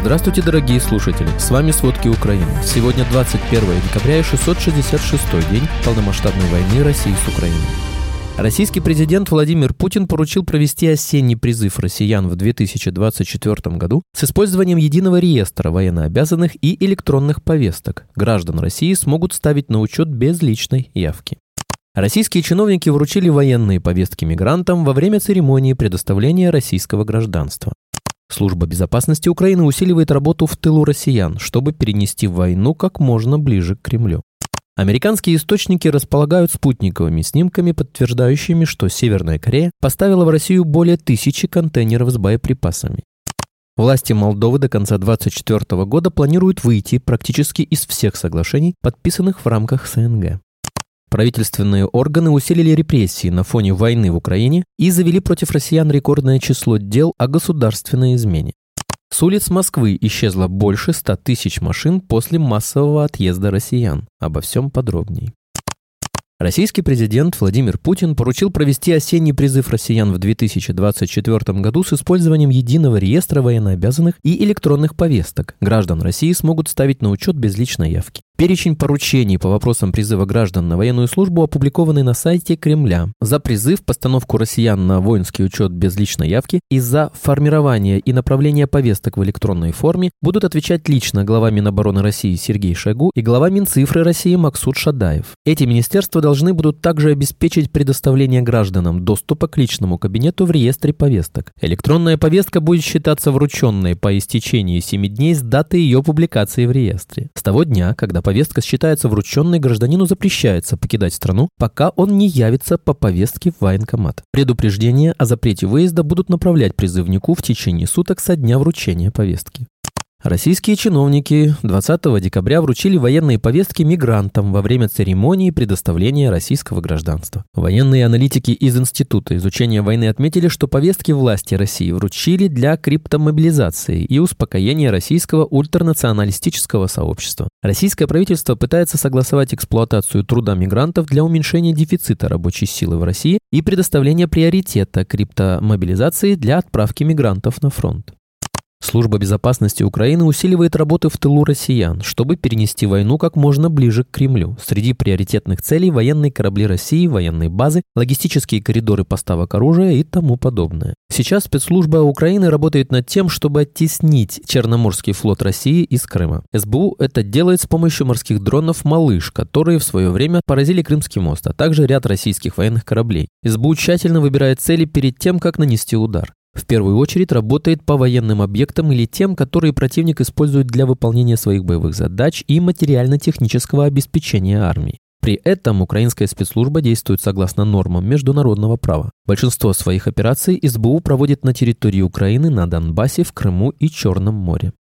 Здравствуйте, дорогие слушатели! С вами «Сводки Украины». Сегодня 21 декабря и 666 день полномасштабной войны России с Украиной. Российский президент Владимир Путин поручил провести осенний призыв россиян в 2024 году с использованием единого реестра военнообязанных и электронных повесток. Граждан России смогут ставить на учет без личной явки. Российские чиновники вручили военные повестки мигрантам во время церемонии предоставления российского гражданства. Служба безопасности Украины усиливает работу в тылу россиян, чтобы перенести войну как можно ближе к Кремлю. Американские источники располагают спутниковыми снимками, подтверждающими, что Северная Корея поставила в Россию более тысячи контейнеров с боеприпасами. Власти Молдовы до конца 2024 года планируют выйти практически из всех соглашений, подписанных в рамках СНГ. Правительственные органы усилили репрессии на фоне войны в Украине и завели против россиян рекордное число дел о государственной измене. С улиц Москвы исчезло больше 100 тысяч машин после массового отъезда россиян. Обо всем подробней. Российский президент Владимир Путин поручил провести осенний призыв россиян в 2024 году с использованием единого реестра военнообязанных и электронных повесток. Граждан России смогут ставить на учет без личной явки. Перечень поручений по вопросам призыва граждан на военную службу опубликованный на сайте Кремля. За призыв, постановку россиян на воинский учет без личной явки и за формирование и направление повесток в электронной форме будут отвечать лично глава Минобороны России Сергей Шойгу и глава Минцифры России Максут Шадаев. Эти министерства должны будут также обеспечить предоставление гражданам доступа к личному кабинету в реестре повесток. Электронная повестка будет считаться врученной по истечении 7 дней с даты ее публикации в реестре. С того дня, когда повестка считается врученной, гражданину запрещается покидать страну, пока он не явится по повестке в военкомат. Предупреждения о запрете выезда будут направлять призывнику в течение суток со дня вручения повестки. Российские чиновники 20 декабря вручили военные повестки мигрантам во время церемонии предоставления российского гражданства. Военные аналитики из Института изучения войны отметили, что повестки власти России вручили для криптомобилизации и успокоения российского ультранационалистического сообщества. Российское правительство пытается согласовать эксплуатацию труда мигрантов для уменьшения дефицита рабочей силы в России и предоставления приоритета криптомобилизации для отправки мигрантов на фронт. Служба безопасности Украины усиливает работы в тылу россиян, чтобы перенести войну как можно ближе к Кремлю. Среди приоритетных целей военные корабли России, военные базы, логистические коридоры поставок оружия и тому подобное. Сейчас спецслужба Украины работает над тем, чтобы оттеснить Черноморский флот России из Крыма. СБУ это делает с помощью морских дронов «Малыш», которые в свое время поразили Крымский мост, а также ряд российских военных кораблей. СБУ тщательно выбирает цели перед тем, как нанести удар. В первую очередь работает по военным объектам или тем, которые противник использует для выполнения своих боевых задач и материально-технического обеспечения армии. При этом украинская спецслужба действует согласно нормам международного права. Большинство своих операций СБУ проводит на территории Украины, на Донбассе, в Крыму и Черном море.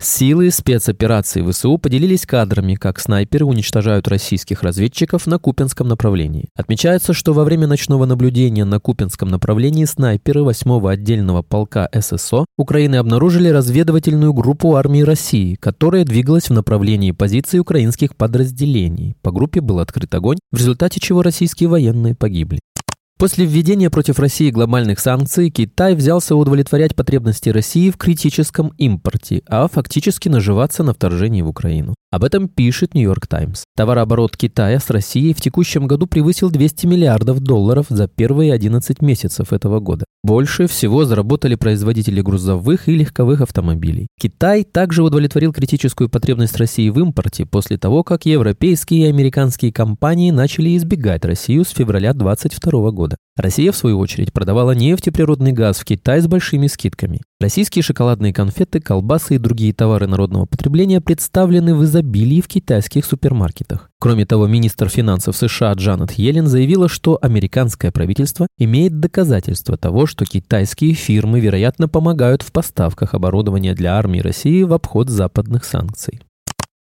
Силы спецоперации ВСУ поделились кадрами, как снайперы уничтожают российских разведчиков на Купинском направлении. Отмечается, что во время ночного наблюдения на Купинском направлении снайперы 8-го отдельного полка ССО Украины обнаружили разведывательную группу армии России, которая двигалась в направлении позиций украинских подразделений. По группе был открыт огонь, в результате чего российские военные погибли. После введения против России глобальных санкций Китай взялся удовлетворять потребности России в критическом импорте, а фактически наживаться на вторжении в Украину. Об этом пишет Нью-Йорк Таймс. Товарооборот Китая с Россией в текущем году превысил 200 миллиардов долларов за первые 11 месяцев этого года. Больше всего заработали производители грузовых и легковых автомобилей. Китай также удовлетворил критическую потребность России в импорте после того, как европейские и американские компании начали избегать Россию с февраля 2022 года. Россия, в свою очередь, продавала нефть и природный газ в Китай с большими скидками. Российские шоколадные конфеты, колбасы и другие товары народного потребления представлены в изобилии в китайских супермаркетах. Кроме того, министр финансов США Джанет Йеллен заявила, что американское правительство имеет доказательства того, что китайские фирмы, вероятно, помогают в поставках оборудования для армии России в обход западных санкций.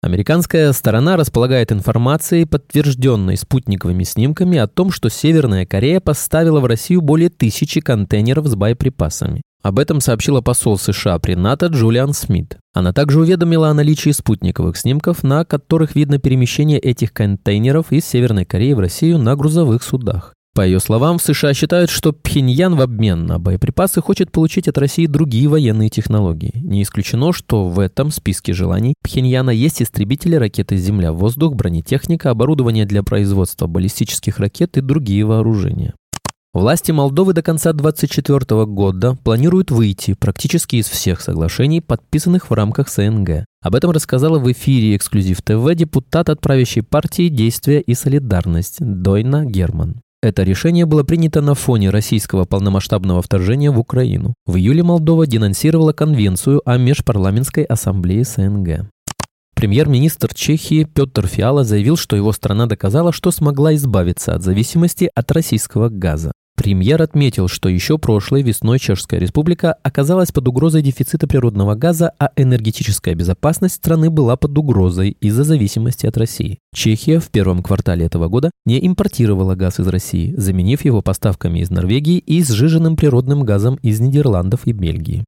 Американская сторона располагает информацией, подтвержденной спутниковыми снимками о том, что Северная Корея поставила в Россию более тысячи контейнеров с боеприпасами. Об этом сообщила посол США при НАТО Джулиан Смит. Она также уведомила о наличии спутниковых снимков, на которых видно перемещение этих контейнеров из Северной Кореи в Россию на грузовых судах. По ее словам, в США считают, что Пхеньян в обмен на боеприпасы хочет получить от России другие военные технологии. Не исключено, что в этом списке желаний Пхеньяна есть истребители, ракеты «Земля-воздух», бронетехника, оборудование для производства баллистических ракет и другие вооружения. Власти Молдовы до конца 2024 года планируют выйти практически из всех соглашений, подписанных в рамках СНГ. Об этом рассказала в эфире «Эксклюзив ТВ» депутат от правящей партии «Действия и солидарность» Дойна Герман. Это решение было принято на фоне российского полномасштабного вторжения в Украину. В июле Молдова денонсировала Конвенцию о Межпарламентской ассамблее СНГ. Премьер-министр Чехии Петр Фиала заявил, что его страна доказала, что смогла избавиться от зависимости от российского газа. Премьер отметил, что еще прошлой весной Чешская республика оказалась под угрозой дефицита природного газа, а энергетическая безопасность страны была под угрозой из-за зависимости от России. Чехия в первом квартале этого года не импортировала газ из России, заменив его поставками из Норвегии и сжиженным природным газом из Нидерландов и Бельгии.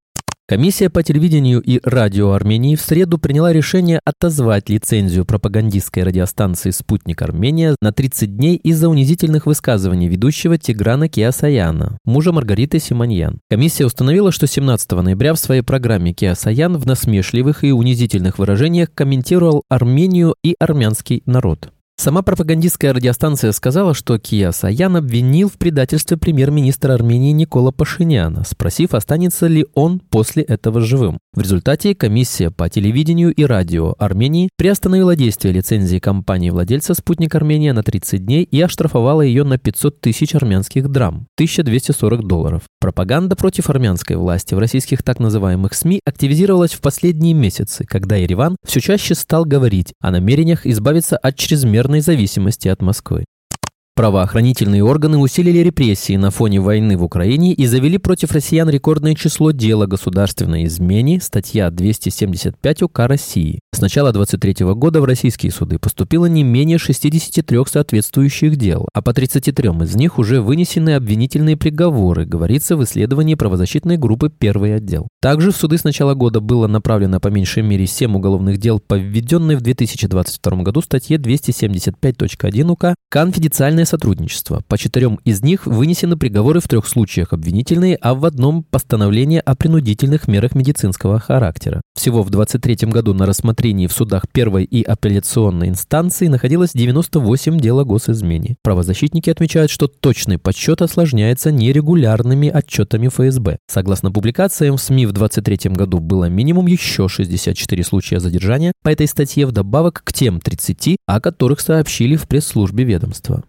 Комиссия по телевидению и радио Армении в среду приняла решение отозвать лицензию пропагандистской радиостанции «Спутник Армения» на 30 дней из-за унизительных высказываний ведущего Тиграна Киасаяна, мужа Маргариты Симоньян. Комиссия установила, что 17 ноября в своей программе Киасаян в насмешливых и унизительных выражениях комментировал Армению и армянский народ. Сама пропагандистская радиостанция сказала, что Кия Саян обвинил в предательстве премьер-министра Армении Никола Пашиняна, спросив, останется ли он после этого живым. В результате комиссия по телевидению и радио Армении приостановила действие лицензии компании-владельца «Спутник Армения» на 30 дней и оштрафовала ее на 500 тысяч армянских драм, 1240 долларов. Пропаганда против армянской власти в российских так называемых СМИ активизировалась в последние месяцы, когда Ереван все чаще стал говорить о намерениях избавиться от чрезмерного чрезмерной зависимости от Москвы. Правоохранительные органы усилили репрессии на фоне войны в Украине и завели против россиян рекордное число дел о государственной измене, статья 275 УК России. С начала 23 года в российские суды поступило не менее 63 соответствующих дел, а по 33 из них уже вынесены обвинительные приговоры, говорится в исследовании правозащитной группы «Первый отдел». Также в суды с начала года было направлено по меньшей мере 7 уголовных дел по введенной в 2022 году статье 275.1 УК «Конфиденциальная Тесное сотрудничество. По четырем из них вынесены приговоры в трех случаях обвинительные, а в одном постановление о принудительных мерах медицинского характера. Всего в 2023 году на рассмотрении в судах первой и апелляционной инстанции находилось 98 дел о госизмене. Правозащитники отмечают, что точный подсчет осложняется нерегулярными отчетами ФСБ. Согласно публикациям в СМИ в 2023 году было минимум еще 64 случая задержания по этой статье вдобавок к тем 30, о которых сообщили в пресс-службе ведомства.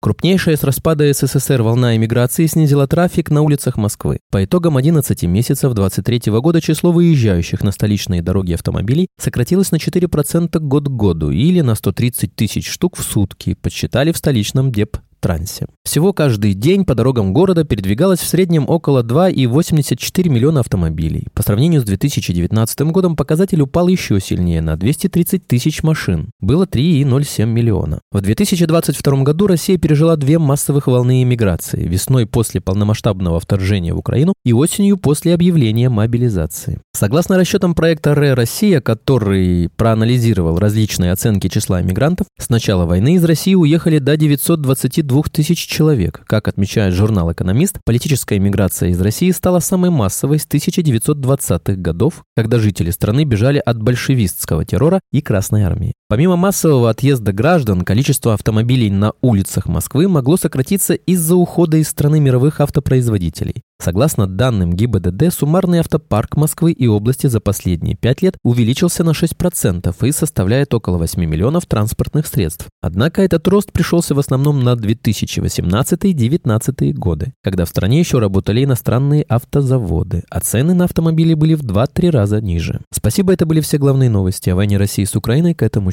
Крупнейшая с распада СССР волна эмиграции снизила трафик на улицах Москвы. По итогам 11 месяцев 2023 года число выезжающих на столичные дороги автомобилей сократилось на 4% год к году или на 130 тысяч штук в сутки, подсчитали в столичном деп трансе. Всего каждый день по дорогам города передвигалось в среднем около 2,84 миллиона автомобилей. По сравнению с 2019 годом показатель упал еще сильнее на 230 тысяч машин. Было 3,07 миллиона. В 2022 году Россия пережила две массовых волны иммиграции. Весной после полномасштабного вторжения в Украину и осенью после объявления мобилизации. Согласно расчетам проекта РЭ «Россия», который проанализировал различные оценки числа иммигрантов, с начала войны из России уехали до 922 тысяч человек. Как отмечает журнал «Экономист», политическая иммиграция из России стала самой массовой с 1920-х годов, когда жители страны бежали от большевистского террора и Красной армии. Помимо массового отъезда граждан, количество автомобилей на улицах Москвы могло сократиться из-за ухода из страны мировых автопроизводителей. Согласно данным ГИБДД, суммарный автопарк Москвы и области за последние пять лет увеличился на 6% и составляет около 8 миллионов транспортных средств. Однако этот рост пришелся в основном на 2018-2019 годы, когда в стране еще работали иностранные автозаводы, а цены на автомобили были в 2-3 раза ниже. Спасибо, это были все главные новости о войне России с Украиной к этому